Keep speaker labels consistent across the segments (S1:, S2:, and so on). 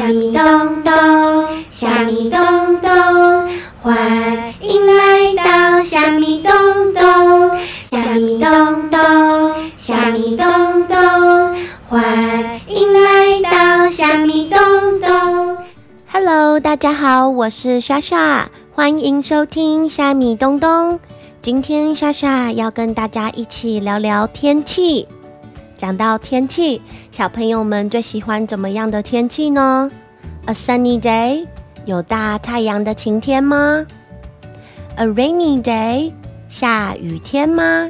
S1: 虾米咚咚，虾米咚咚，欢迎来到虾米咚咚，虾米咚咚，虾米咚咚，欢迎来到虾米咚咚。
S2: Hello，大家好，我是莎莎，欢迎收听虾米咚咚。今天莎莎要跟大家一起聊聊天气。讲到天气，小朋友们最喜欢怎么样的天气呢？A sunny day，有大太阳的晴天吗？A rainy day，下雨天吗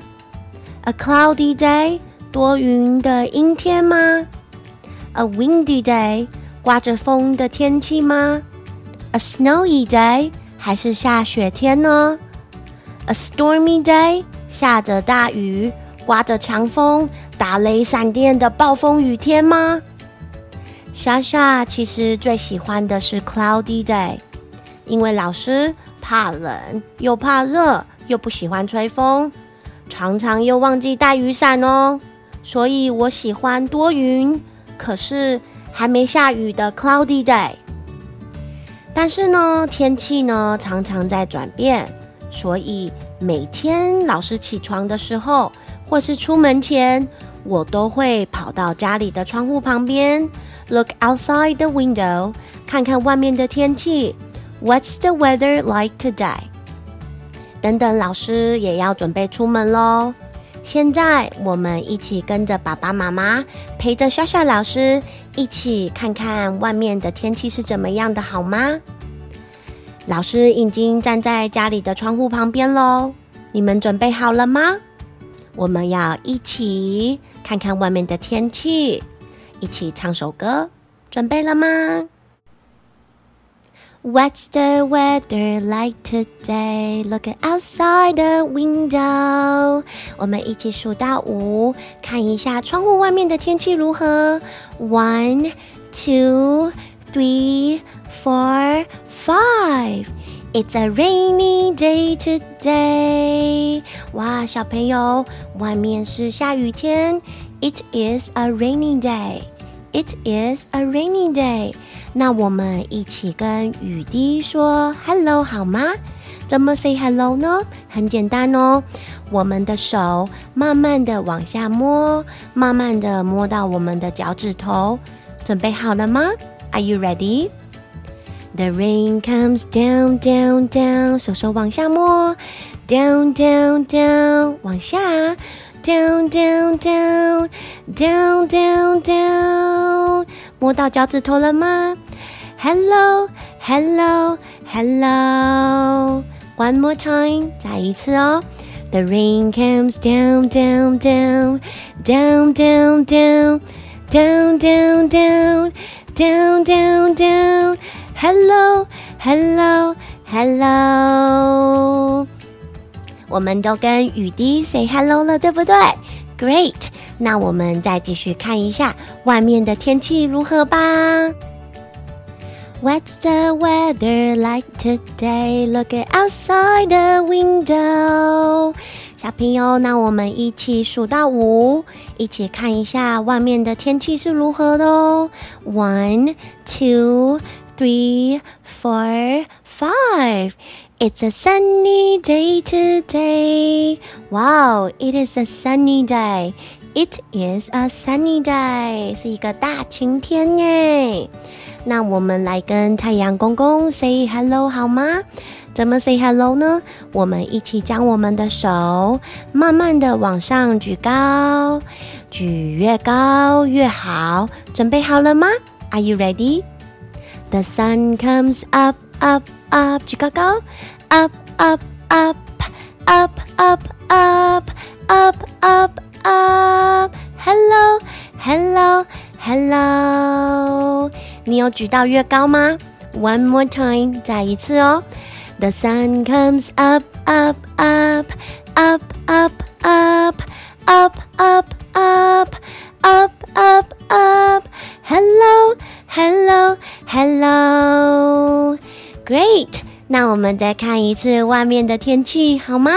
S2: ？A cloudy day，多云的阴天吗？A windy day，刮着风的天气吗？A snowy day，还是下雪天呢？A stormy day，下着大雨。刮着强风、打雷闪电的暴风雨天吗？莎莎其实最喜欢的是 cloudy day，因为老师怕冷又怕热，又不喜欢吹风，常常又忘记带雨伞哦，所以我喜欢多云，可是还没下雨的 cloudy day。但是呢，天气呢常常在转变，所以每天老师起床的时候，或是出门前，我都会跑到家里的窗户旁边，look outside the window，看看外面的天气。What's the weather like today？等等，老师也要准备出门喽。现在我们一起跟着爸爸妈妈，陪着莎莎老师，一起看看外面的天气是怎么样的，好吗？老师已经站在家里的窗户旁边喽，你们准备好了吗？我们要一起看看外面的天气，一起唱首歌，准备了吗？What's the weather like today? Look outside the window. 我们一起数到五，看一下窗户外面的天气如何？One, two, three, four, five. It's a rainy day today. 哇，小朋友，外面是下雨天。It is a rainy day. It is a rainy day. 那我们一起跟雨滴说 hello 好吗？怎么 say hello 呢？很简单哦，我们的手慢慢的往下摸，慢慢的摸到我们的脚趾头。准备好了吗？Are you ready? The rain comes down, down, down，手手往下摸，down, down, down，往下，down, down, down, down, down, down，摸到脚趾头了吗？Hello, hello, hello. One more time，再一次哦。The rain comes down, down, down, down, down, down, down, down, down, down, down, down. Hello, hello, hello，我们都跟雨滴 say hello 了，对不对？Great，那我们再继续看一下外面的天气如何吧。What's the weather like today? Look outside the window。小朋友，那我们一起数到五，一起看一下外面的天气是如何的哦。One, two. Three, four, five. It's a sunny day today. Wow, it is a sunny day. It is a sunny day. 是一个大晴天耶。那我们来跟太阳公公 say hello 好吗？怎么 say hello 呢？我们一起将我们的手慢慢的往上举高，举越高越好。准备好了吗？Are you ready? The sun comes up, up, up，举高高，up, up, up, up, up, up, up, up, up. Hello, hello, hello. 你有举到越高吗？One more time，再一次哦。The sun comes up, up, up, up, up, up, up, up, up, up, up, up. Hello, hello. Hello, great. 那我们再看一次外面的天气，好吗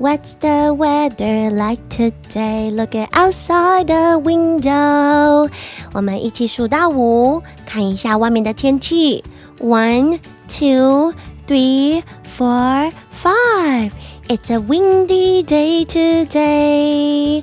S2: What's the weather like today? Look at outside the window. 我们一起数到五，看一下外面的天气。One, two, three, four, five. It's a windy day today.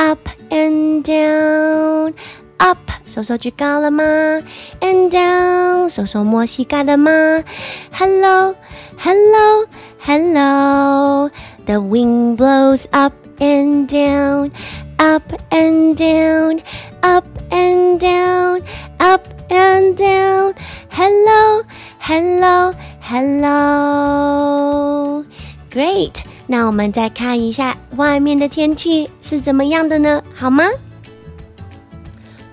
S2: up and down, up。手手举高了吗？And down，手手摸膝盖了吗？Hello, hello, hello. The wind blows up and down, up and down, up and down, up and down. Hello, hello, hello. Great. 那我们再看一下外面的天气是怎么样的呢？好吗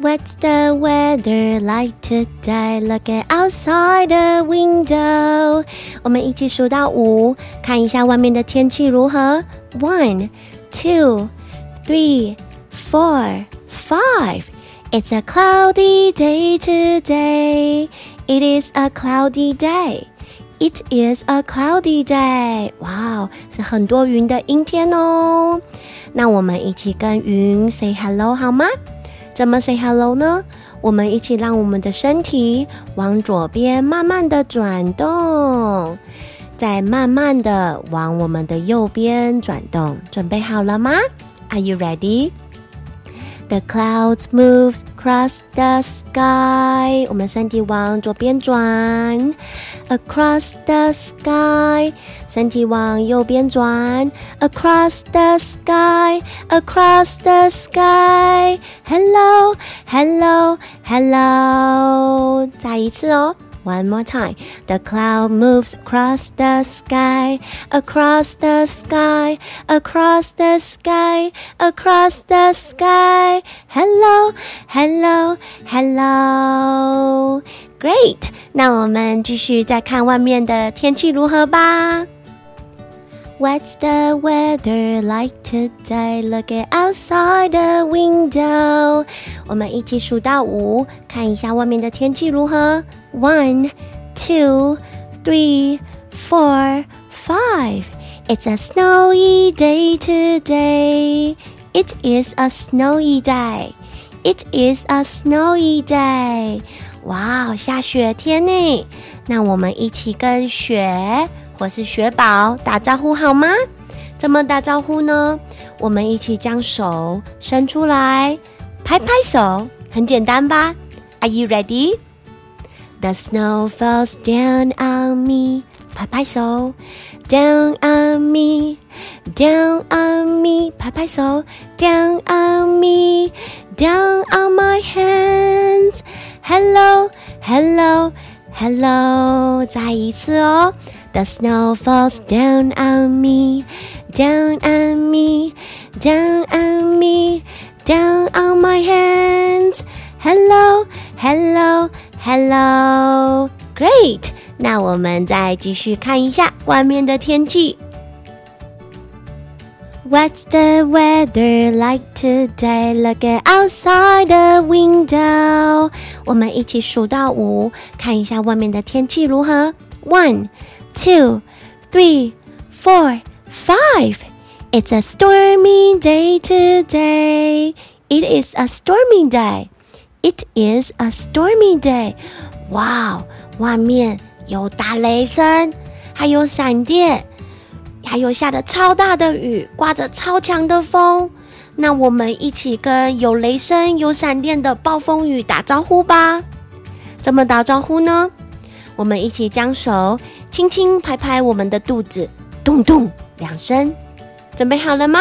S2: ？What's the weather like today? Look at outside the window. 我们一起数到五，看一下外面的天气如何。One, two, three, four, five. It's a cloudy day today. It is a cloudy day. It is a cloudy day. 哇哦，是很多云的阴天哦。那我们一起跟云 say hello 好吗？怎么 say hello 呢？我们一起让我们的身体往左边慢慢的转动，再慢慢的往我们的右边转动。准备好了吗？Are you ready? The clouds moves across the sky. 我们身体往左边转，across the sky。身体往右边转，across the sky, across the sky. Hello, hello, hello. 再一次哦。 One more time. The cloud moves across the sky, across the sky, across the sky, across the sky. Hello, hello, hello. Great. 那我们继续再看外面的天气如何吧。 What's the weather like today? Look at outside the window. 我们一起数到五，看一下外面的天气如何。One, two, three, four, five. It's a snowy day today. It is a snowy day. It is a snowy day. 哇哦，下雪天呢！那我们一起跟雪。我是雪宝，打招呼好吗？怎么打招呼呢？我们一起将手伸出来，拍拍手，很简单吧？Are you ready? The snow falls down on me，拍拍手，down on me，down on me，拍拍手，down on me，down on my hands。Hello，hello，hello，再一次哦。The snow falls down on me, down on me, down on me, down on my hands. Hello, hello, hello. Great. 那我们再继续看一下外面的天气。What's the weather like today? Look at outside the window. 我们一起数到五，看一下外面的天气如何。One. Two, three, four, five. It's a stormy day today. It is a stormy day. It is a stormy day. Wow，外面有打雷声，还有闪电，还有下着超大的雨，刮着超强的风。那我们一起跟有雷声、有闪电的暴风雨打招呼吧。怎么打招呼呢？我们一起将手。轻轻拍拍我们的肚子，咚咚两声，准备好了吗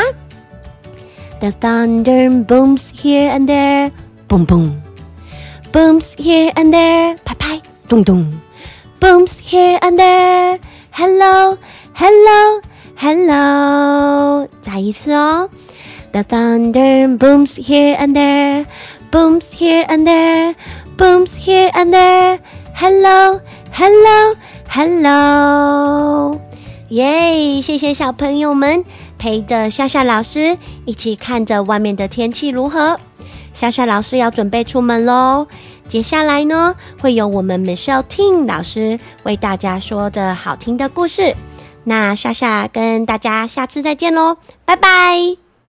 S2: ？The thunder booms here and there, boom boom, booms here and there，拍拍，咚咚，booms here and there。Hello, hello, Hello，再一次哦。The thunder booms here and there, booms here and there, booms here and there. Hello, hello, hello. 耶！谢谢小朋友们陪着夏夏老师一起看着外面的天气如何。夏夏老师要准备出门喽。接下来呢，会有我们 Michelle Ting 老师为大家说着好听的故事。那夏夏跟大家下次再见喽，拜拜。